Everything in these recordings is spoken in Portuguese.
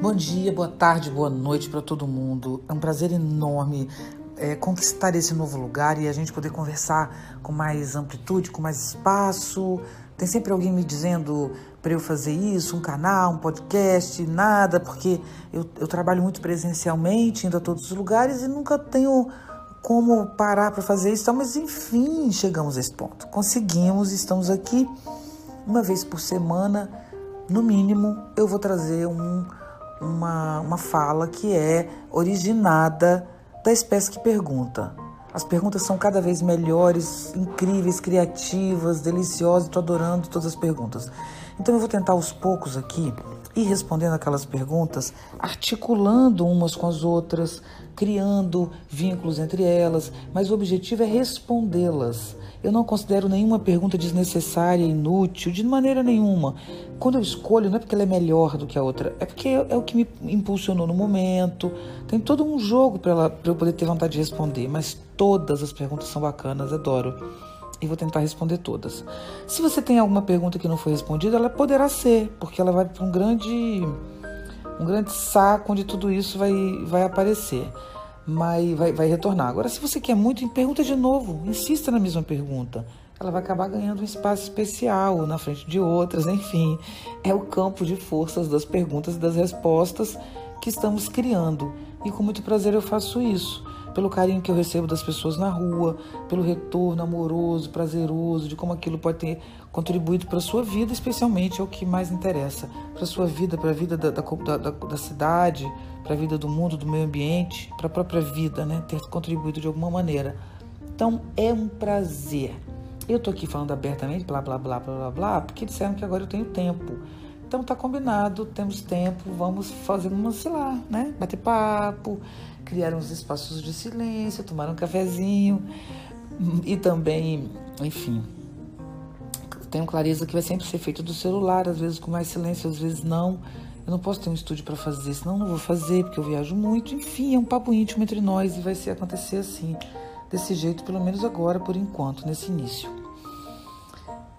Bom dia, boa tarde, boa noite para todo mundo. É um prazer enorme é, conquistar esse novo lugar e a gente poder conversar com mais amplitude, com mais espaço. Tem sempre alguém me dizendo para eu fazer isso, um canal, um podcast, nada, porque eu, eu trabalho muito presencialmente, indo a todos os lugares e nunca tenho como parar para fazer isso. Mas enfim, chegamos a esse ponto. Conseguimos, estamos aqui uma vez por semana, no mínimo, eu vou trazer um uma, uma fala que é originada da espécie que pergunta. As perguntas são cada vez melhores, incríveis, criativas, deliciosas. Estou adorando todas as perguntas. Então eu vou tentar aos poucos aqui ir respondendo aquelas perguntas, articulando umas com as outras, criando vínculos entre elas, mas o objetivo é respondê-las eu não considero nenhuma pergunta desnecessária, inútil, de maneira nenhuma. Quando eu escolho, não é porque ela é melhor do que a outra, é porque é o que me impulsionou no momento. Tem todo um jogo para eu poder ter vontade de responder, mas todas as perguntas são bacanas, adoro. E vou tentar responder todas. Se você tem alguma pergunta que não foi respondida, ela poderá ser, porque ela vai para um grande, um grande saco onde tudo isso vai, vai aparecer mas vai, vai retornar. Agora, se você quer muito, pergunta de novo, insista na mesma pergunta. Ela vai acabar ganhando um espaço especial na frente de outras, enfim. É o campo de forças das perguntas e das respostas que estamos criando. E com muito prazer eu faço isso pelo carinho que eu recebo das pessoas na rua, pelo retorno amoroso, prazeroso, de como aquilo pode ter contribuído para a sua vida, especialmente é o que mais interessa, para a sua vida, para a vida da, da, da, da cidade, para a vida do mundo, do meio ambiente, para a própria vida, né? ter contribuído de alguma maneira. Então é um prazer. Eu estou aqui falando abertamente, blá, blá, blá, blá, blá, blá, porque disseram que agora eu tenho tempo. Então tá combinado, temos tempo, vamos fazer uma, sei lá, né? Bater papo, criar uns espaços de silêncio, tomar um cafezinho e também, enfim, tenho clareza que vai sempre ser feito do celular, às vezes com mais silêncio, às vezes não. Eu não posso ter um estúdio para fazer, senão não vou fazer, porque eu viajo muito. Enfim, é um papo íntimo entre nós e vai ser acontecer assim, desse jeito, pelo menos agora, por enquanto, nesse início.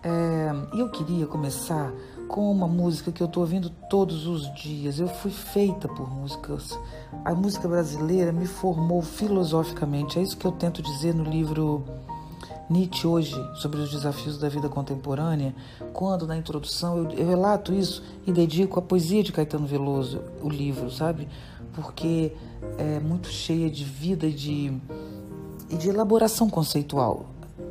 É, e eu queria começar com uma música que eu estou ouvindo todos os dias. Eu fui feita por músicas. A música brasileira me formou filosoficamente. É isso que eu tento dizer no livro Nietzsche hoje, sobre os desafios da vida contemporânea, quando na introdução eu, eu relato isso e dedico a poesia de Caetano Veloso, o livro, sabe? Porque é muito cheia de vida e de, e de elaboração conceitual.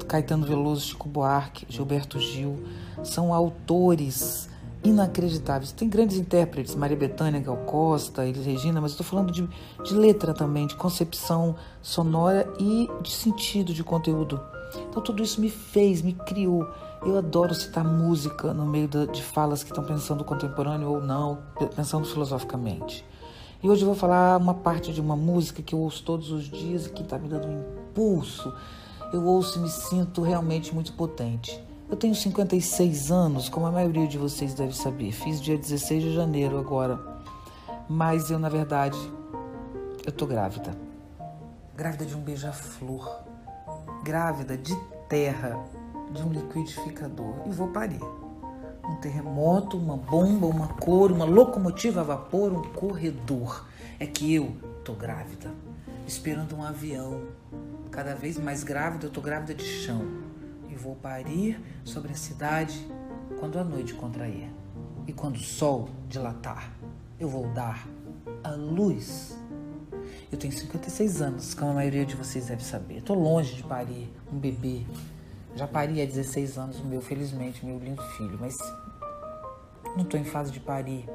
Caetano Veloso, Chico Buarque, Gilberto Gil são autores inacreditáveis. Tem grandes intérpretes, Maria Bethânia, Gal Costa, Elis Regina, mas estou falando de, de letra também, de concepção sonora e de sentido de conteúdo. Então tudo isso me fez, me criou. Eu adoro citar música no meio de falas que estão pensando contemporâneo ou não, pensando filosoficamente. E hoje eu vou falar uma parte de uma música que eu ouço todos os dias e que está me dando um impulso. Eu ouço e me sinto realmente muito potente. Eu tenho 56 anos, como a maioria de vocês deve saber. Fiz dia 16 de janeiro agora. Mas eu, na verdade, eu tô grávida. Grávida de um beija-flor. Grávida de terra, de um liquidificador. E vou parir. Um terremoto, uma bomba, uma cor, uma locomotiva a vapor, um corredor. É que eu tô grávida, esperando um avião. Cada vez mais grávida, eu tô grávida de chão e vou parir sobre a cidade quando a noite contrair. E quando o sol dilatar, eu vou dar a luz. Eu tenho 56 anos, como a maioria de vocês deve saber. Estou longe de parir um bebê. Já pari há 16 anos o meu, felizmente, meu lindo filho, mas não estou em fase de parir.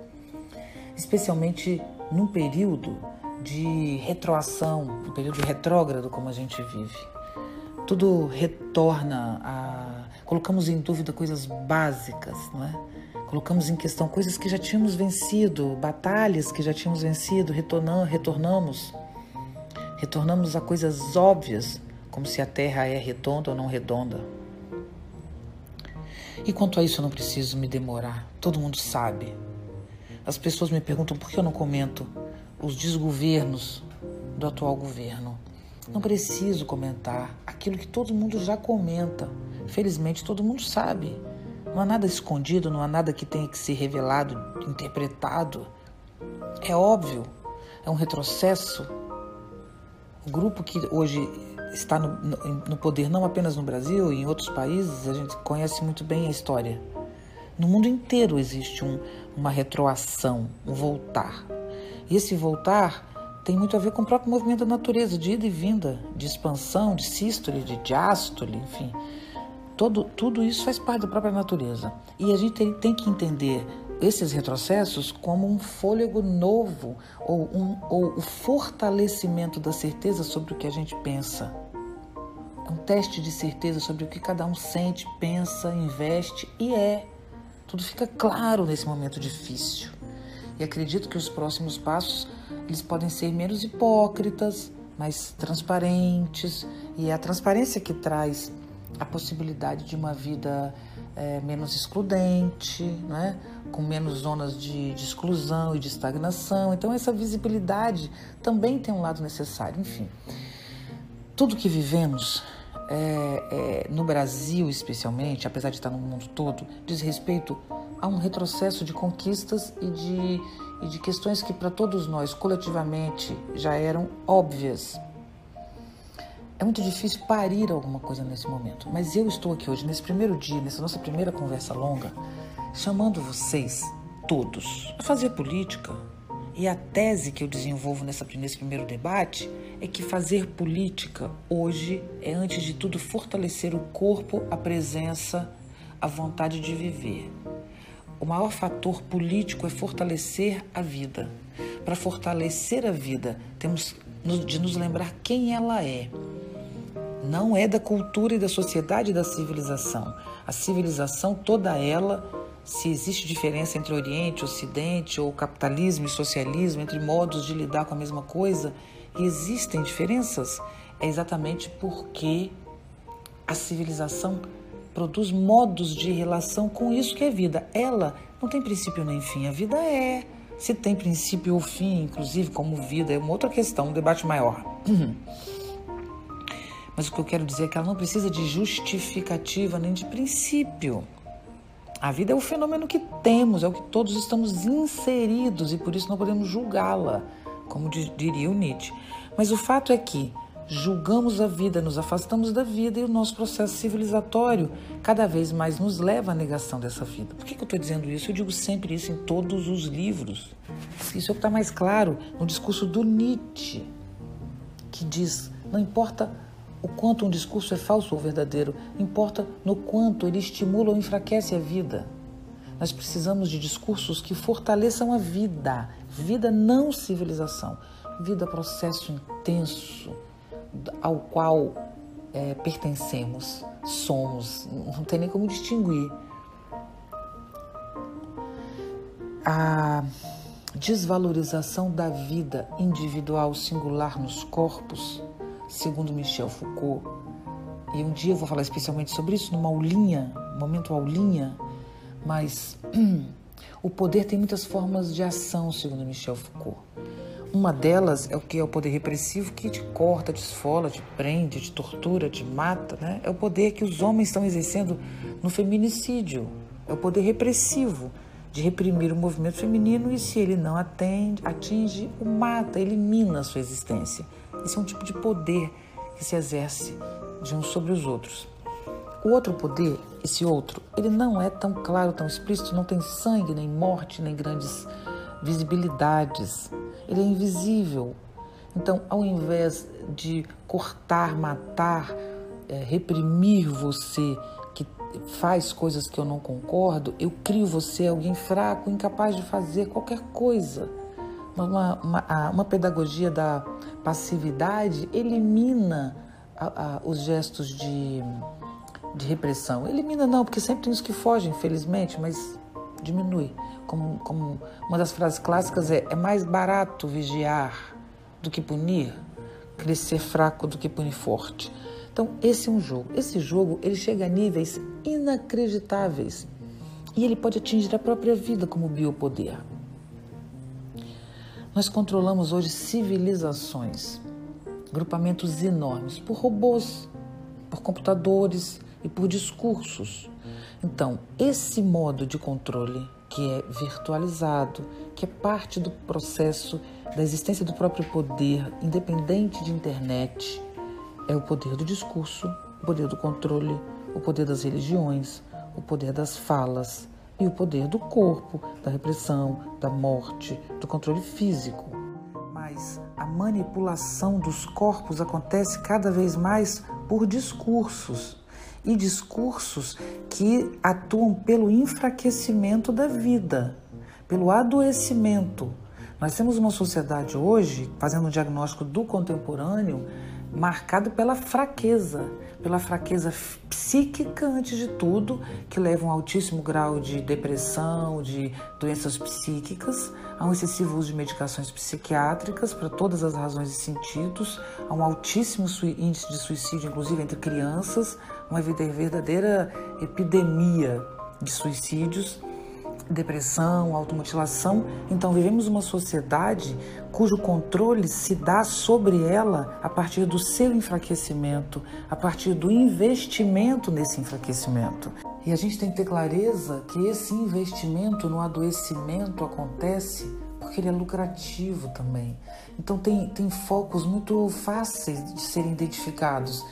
Especialmente num período de retroação, um período retrógrado como a gente vive tudo retorna a. Colocamos em dúvida coisas básicas, não é? Colocamos em questão coisas que já tínhamos vencido, batalhas que já tínhamos vencido, retornamos, retornamos, retornamos a coisas óbvias, como se a Terra é redonda ou não redonda. E quanto a isso eu não preciso me demorar, todo mundo sabe. As pessoas me perguntam por que eu não comento os desgovernos do atual governo. Não preciso comentar aquilo que todo mundo já comenta. Felizmente todo mundo sabe. Não há nada escondido, não há nada que tenha que ser revelado, interpretado. É óbvio, é um retrocesso. O grupo que hoje está no, no, poder não apenas no Brasil e em outros países, a gente conhece muito bem a história. No mundo inteiro existe um, uma retroação, um voltar. E esse voltar tem muito a ver com o próprio movimento da natureza, de ida e vinda, de expansão, de sístole, de diástole, enfim. Todo, tudo isso faz parte da própria natureza. E a gente tem, tem que entender esses retrocessos como um fôlego novo ou, um, ou o fortalecimento da certeza sobre o que a gente pensa. Um teste de certeza sobre o que cada um sente, pensa, investe e é. Tudo fica claro nesse momento difícil. E acredito que os próximos passos eles podem ser menos hipócritas, mais transparentes. E é a transparência que traz a possibilidade de uma vida é, menos excludente, né? com menos zonas de, de, exclusão e de estagnação. Então, essa visibilidade também tem um lado necessário. Enfim, tudo que vivemos é, é, no Brasil, especialmente, apesar de estar no mundo todo, diz respeito a um retrocesso de conquistas e de, e de questões que, para todos nós, coletivamente, já eram óbvias é muito difícil parir alguma coisa nesse momento, mas eu estou aqui hoje, nesse primeiro dia, nessa nossa primeira conversa longa, chamando vocês, todos, a fazer política. E a tese que eu desenvolvo nessa, nesse primeiro debate é que fazer política hoje é, antes de tudo, fortalecer o corpo, a presença, a vontade de viver. O maior fator político é fortalecer a vida. Para fortalecer a vida, temos de nos lembrar quem ela é não é da cultura e da sociedade e da civilização. A civilização, toda ela, se existe diferença entre Oriente, Ocidente, ou capitalismo e socialismo, entre modos de lidar com a mesma coisa, e existem diferenças, é exatamente porque a civilização produz modos de relação com isso que é vida. Ela não tem princípio nem fim, a vida é. Se tem princípio ou fim, inclusive, como vida, é uma outra questão, um debate maior. Mas o que eu quero dizer é que ela não precisa de justificativa nem de princípio. A vida é o fenômeno que temos, é o que todos estamos inseridos e por isso não podemos julgá-la, como diria o Nietzsche. Mas o fato é que julgamos a vida, nos afastamos da vida e o nosso processo civilizatório cada vez mais nos leva à negação dessa vida. Por que, que eu estou dizendo isso? Eu digo sempre isso em todos os livros. Isso é o que está mais claro no discurso do Nietzsche, que diz: não importa o quanto um discurso é falso ou verdadeiro, importa no quanto ele estimula ou enfraquece a vida. Nós precisamos de discursos que fortaleçam a vida, vida não civilização, vida processo intenso ao qual é, pertencemos, somos, não tem nem como distinguir. A desvalorização da vida individual singular nos corpos segundo Michel Foucault. E um dia eu vou falar especialmente sobre isso numa aulinha, momento aulinha, mas o poder tem muitas formas de ação, segundo Michel Foucault. Uma delas é o que é o poder repressivo que te corta, te esfola, te prende, te tortura, te mata. Né? É o poder que os homens estão exercendo no feminicídio. É o poder repressivo de reprimir o movimento feminino e, se ele não atende, atinge, o mata, elimina a sua existência. Esse é um tipo de poder que se exerce de uns sobre os outros. O outro poder, esse outro, ele não é tão claro, tão explícito, não tem sangue, nem morte, nem grandes visibilidades. Ele é invisível. Então, ao invés de cortar, matar, é, reprimir você, que faz coisas que eu não concordo, eu crio você alguém fraco, incapaz de fazer qualquer coisa. Uma, uma, uma pedagogia da passividade elimina a, a, os gestos de, de repressão. Elimina não, porque sempre tem os que fogem, infelizmente, mas diminui. Como, como uma das frases clássicas é: é mais barato vigiar do que punir, crescer fraco do que punir forte. Então, esse é um jogo. Esse jogo ele chega a níveis inacreditáveis e ele pode atingir a própria vida como biopoder. Nós controlamos hoje civilizações, grupamentos enormes, por robôs, por computadores e por discursos. Então, esse modo de controle que é virtualizado, que é parte do processo da existência do próprio poder, independente de internet. É o poder do discurso, o poder do controle, o poder das religiões, o poder das falas e o poder do corpo, da repressão, da morte, do controle físico. Mas a manipulação dos corpos acontece cada vez mais por discursos e discursos que atuam pelo enfraquecimento da vida, pelo adoecimento. Nós temos uma sociedade hoje, fazendo um diagnóstico do contemporâneo, marcado pela fraqueza, pela fraqueza psíquica antes de tudo, que leva a um altíssimo grau de depressão, de doenças psíquicas, a um excessivo uso de medicações psiquiátricas para todas as razões e sentidos, a um altíssimo índice de suicídio, inclusive entre crianças, uma verdadeira epidemia de suicídios depressão, automutilação. Então, vivemos uma sociedade cujo controle se dá sobre ela a partir do seu enfraquecimento, a partir do investimento nesse enfraquecimento. E a gente tem que ter clareza que esse investimento no adoecimento acontece porque ele é lucrativo também. Então, tem, tem focos muito fáceis de serem identificados.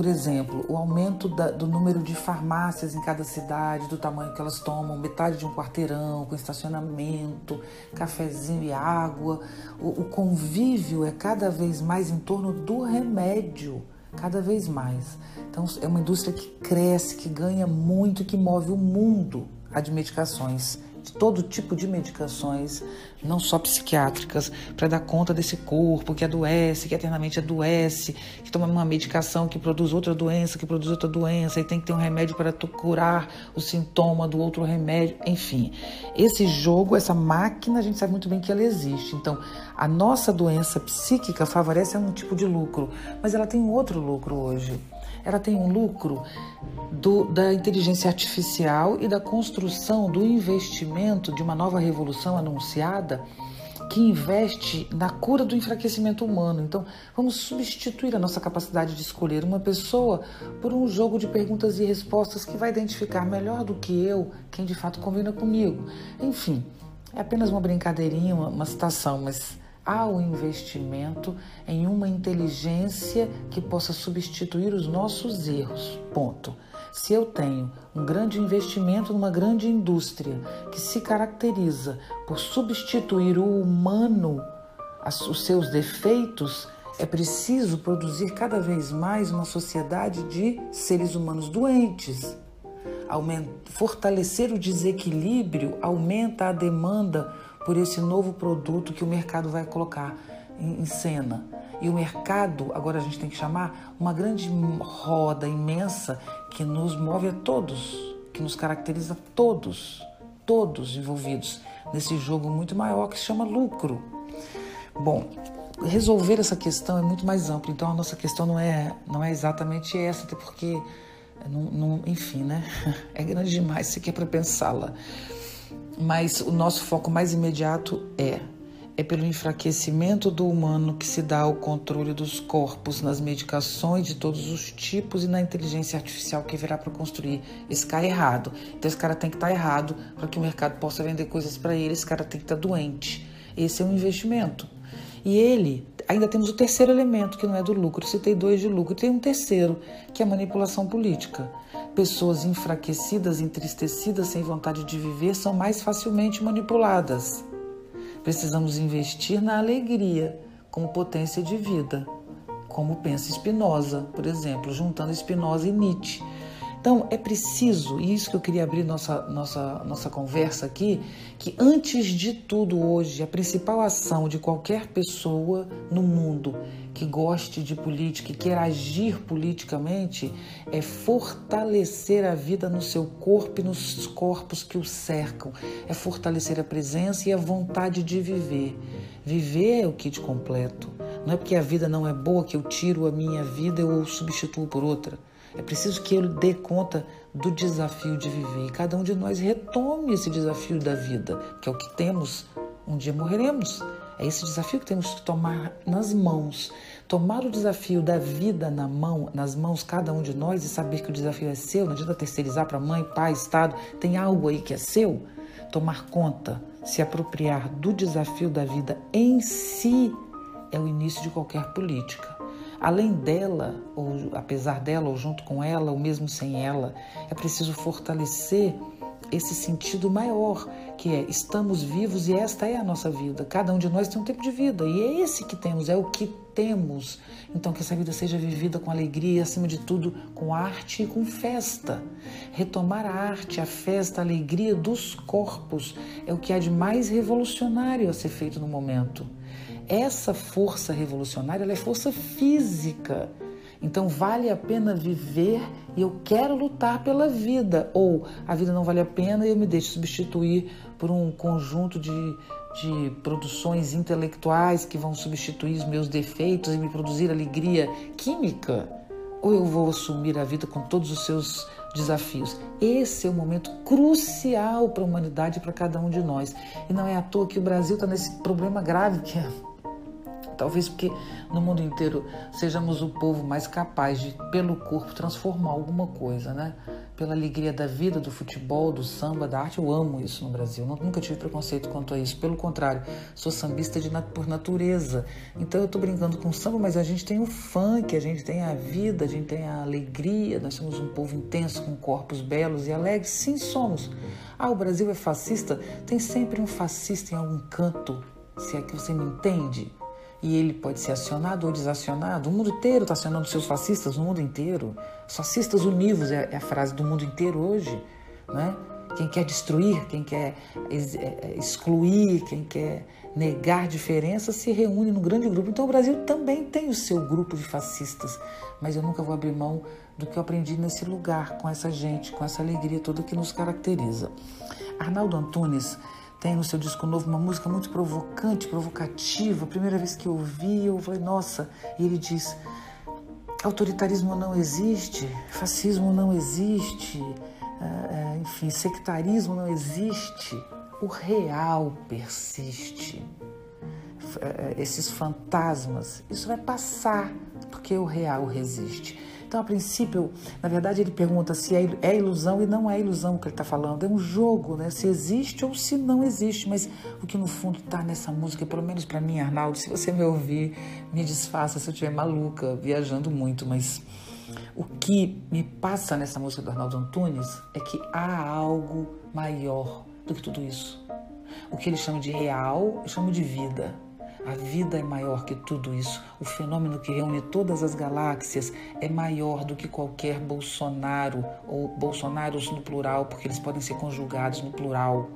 Por exemplo, o aumento da, do número de farmácias em cada cidade, do tamanho que elas tomam, metade de um quarteirão, com estacionamento, cafezinho e água. O, o convívio é cada vez mais em torno do remédio, cada vez mais. Então, é uma indústria que cresce, que ganha muito, que move o mundo a de medicações todo tipo de medicações, não só psiquiátricas, para dar conta desse corpo que adoece, que eternamente adoece, que toma uma medicação que produz outra doença, que produz outra doença, e tem que ter um remédio para curar o sintoma do outro remédio, enfim. Esse jogo, essa máquina, a gente sabe muito bem que ela existe. Então, a nossa doença psíquica favorece um tipo de lucro, mas ela tem outro lucro hoje ela tem um lucro do, da inteligência artificial e da construção do investimento de uma nova revolução anunciada que investe na cura do enfraquecimento humano. Então, vamos substituir a nossa capacidade de escolher uma pessoa por um jogo de perguntas e respostas que vai identificar melhor do que eu quem de fato combina comigo. Enfim, é apenas uma brincadeirinha, uma, uma citação, mas há o investimento em uma inteligência que possa substituir os nossos erros. Ponto. Se eu tenho um grande investimento numa grande indústria que se caracteriza por substituir o humano, os seus defeitos, é preciso produzir cada vez mais uma sociedade de seres humanos doentes. fortalecer o desequilíbrio aumenta a demanda por esse novo produto que o mercado vai colocar em, cena. E o mercado, agora a gente tem que chamar, uma grande roda imensa que nos move a todos, que nos caracteriza todos, todos envolvidos nesse jogo muito maior que se chama lucro. Bom, resolver essa questão é muito mais amplo, então a nossa questão não é, não é exatamente essa, até porque, não, não, enfim, né? É grande demais se quer para pensá-la mas o nosso foco mais imediato é é pelo enfraquecimento do humano que se dá o controle dos corpos nas medicações de todos os tipos e na inteligência artificial que virá para construir. Esse cara é errado. Então esse cara tem que estar tá errado para que o mercado possa vender coisas para ele. Esse cara tem que estar tá doente. Esse é um investimento. E ele, ainda temos o terceiro elemento, que não é do lucro. Citei dois de lucro. Tem um terceiro, que é a manipulação política. Pessoas enfraquecidas, entristecidas, sem vontade de viver, são mais facilmente manipuladas. Precisamos investir na alegria como potência de vida, como pensa Spinoza, por exemplo, juntando Spinoza e Nietzsche. Então, é preciso, e isso que eu queria abrir nossa, nossa, nossa conversa aqui, que antes de tudo hoje, a principal ação de qualquer pessoa no mundo que goste de política e queira agir politicamente é fortalecer a vida no seu corpo e nos corpos que o cercam, é fortalecer a presença e a vontade de viver. Viver é o kit completo. Não é porque a vida não é boa que eu tiro a minha vida ou substituo por outra. É preciso que ele dê conta do desafio de viver e cada um de nós retome esse desafio da vida, que é o que temos. Um dia morreremos. É esse desafio que temos que tomar nas mãos. Tomar o desafio da vida na mão, nas mãos cada um de nós e saber que o desafio é seu, não adianta terceirizar para mãe, pai, Estado, tem algo aí que é seu. tomar conta, se apropriar do desafio da vida em si é o início de qualquer política. Além dela, ou apesar dela, ou junto com ela, ou mesmo sem ela, é preciso fortalecer esse sentido maior, que é estamos vivos e esta é a nossa vida. Cada um de nós tem um tempo de vida e é esse que temos, é o que temos. Então que essa vida seja vivida com alegria acima de tudo com arte e com festa. Retomar a arte, a festa, a alegria dos corpos é o que há de mais revolucionário a ser feito no momento. Essa força revolucionária é força física então vale a pena viver e eu quero lutar pela vida. Ou a vida não vale a pena e eu me deixo substituir por um conjunto de, de produções intelectuais que vão substituir os meus defeitos e me produzir alegria química. Ou eu vou assumir a vida com todos os seus desafios. Esse é o momento crucial para a humanidade e para cada um de nós. E não é à toa que o Brasil está nesse problema grave que é Talvez porque no mundo inteiro sejamos o povo mais capaz de, pelo corpo, transformar alguma coisa, né? Pela alegria da vida, do futebol, do samba, da arte. Eu amo isso no Brasil. Nunca tive preconceito quanto a isso. Pelo contrário, sou sambista de, por natureza. Então eu estou brincando com o samba, mas a gente tem o funk, a gente tem a vida, a gente tem a alegria. Nós somos um povo intenso, com corpos belos e alegres. Sim, somos. Ah, o Brasil é fascista? Tem sempre um fascista em algum canto, se é que você me entende e ele pode ser acionado ou desacionado. O mundo inteiro está acionando seus fascistas, o mundo inteiro. Fascistas univos é, é a frase do mundo inteiro hoje. Né? Quem quer destruir, quem quer é, é, excluir, quem quer negar diferenças se reúne num grande grupo. Então o Brasil também tem o seu grupo de fascistas, mas eu nunca vou abrir mão do que eu aprendi nesse lugar, com essa gente, com essa alegria toda que nos caracteriza. Arnaldo Antunes tem no seu disco novo uma música muito provocante, provocativa. Primeira vez que eu ouvi, eu falei, nossa. E ele diz: autoritarismo não existe, fascismo não existe, é, enfim, sectarismo não existe. O real persiste. É, esses fantasmas, isso vai passar, porque o real resiste. Então, a princípio, na verdade, ele pergunta se é, é ilusão e não é ilusão o que ele está falando. É um jogo, né? Se existe ou se não existe. Mas o que no fundo está nessa música, pelo menos para mim, Arnaldo, se você me ouvir, me desfaça se eu estiver maluca, viajando muito, mas o que me passa nessa música do Arnaldo Antunes é que há algo maior do que tudo isso. O que ele chama de real, eu chamo de vida. A vida é maior que tudo isso. O fenômeno que reúne todas as galáxias é maior do que qualquer Bolsonaro ou Bolsonaros no plural, porque eles podem ser conjugados no plural.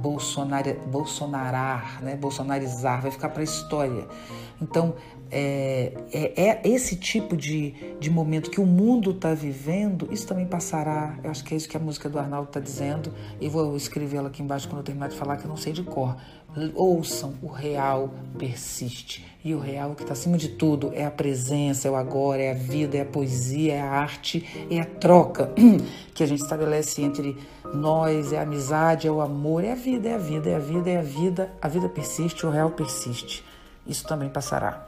Bolsonar, bolsonarar, né? bolsonarizar, vai ficar para a história. Então, é, é, é, esse tipo de, de momento que o mundo está vivendo, isso também passará. Eu acho que é isso que a música do Arnaldo está dizendo. E vou escrevê-la aqui embaixo quando eu terminar de falar, que eu não sei de cor. Ouçam, o real persiste. E o real que está acima de tudo é a presença, é o agora, é a vida, é a poesia, é a arte, é a troca que a gente estabelece entre nós, é a amizade, é o amor, é a vida, é a vida, é a vida, é a vida. A vida persiste, o real persiste. Isso também passará.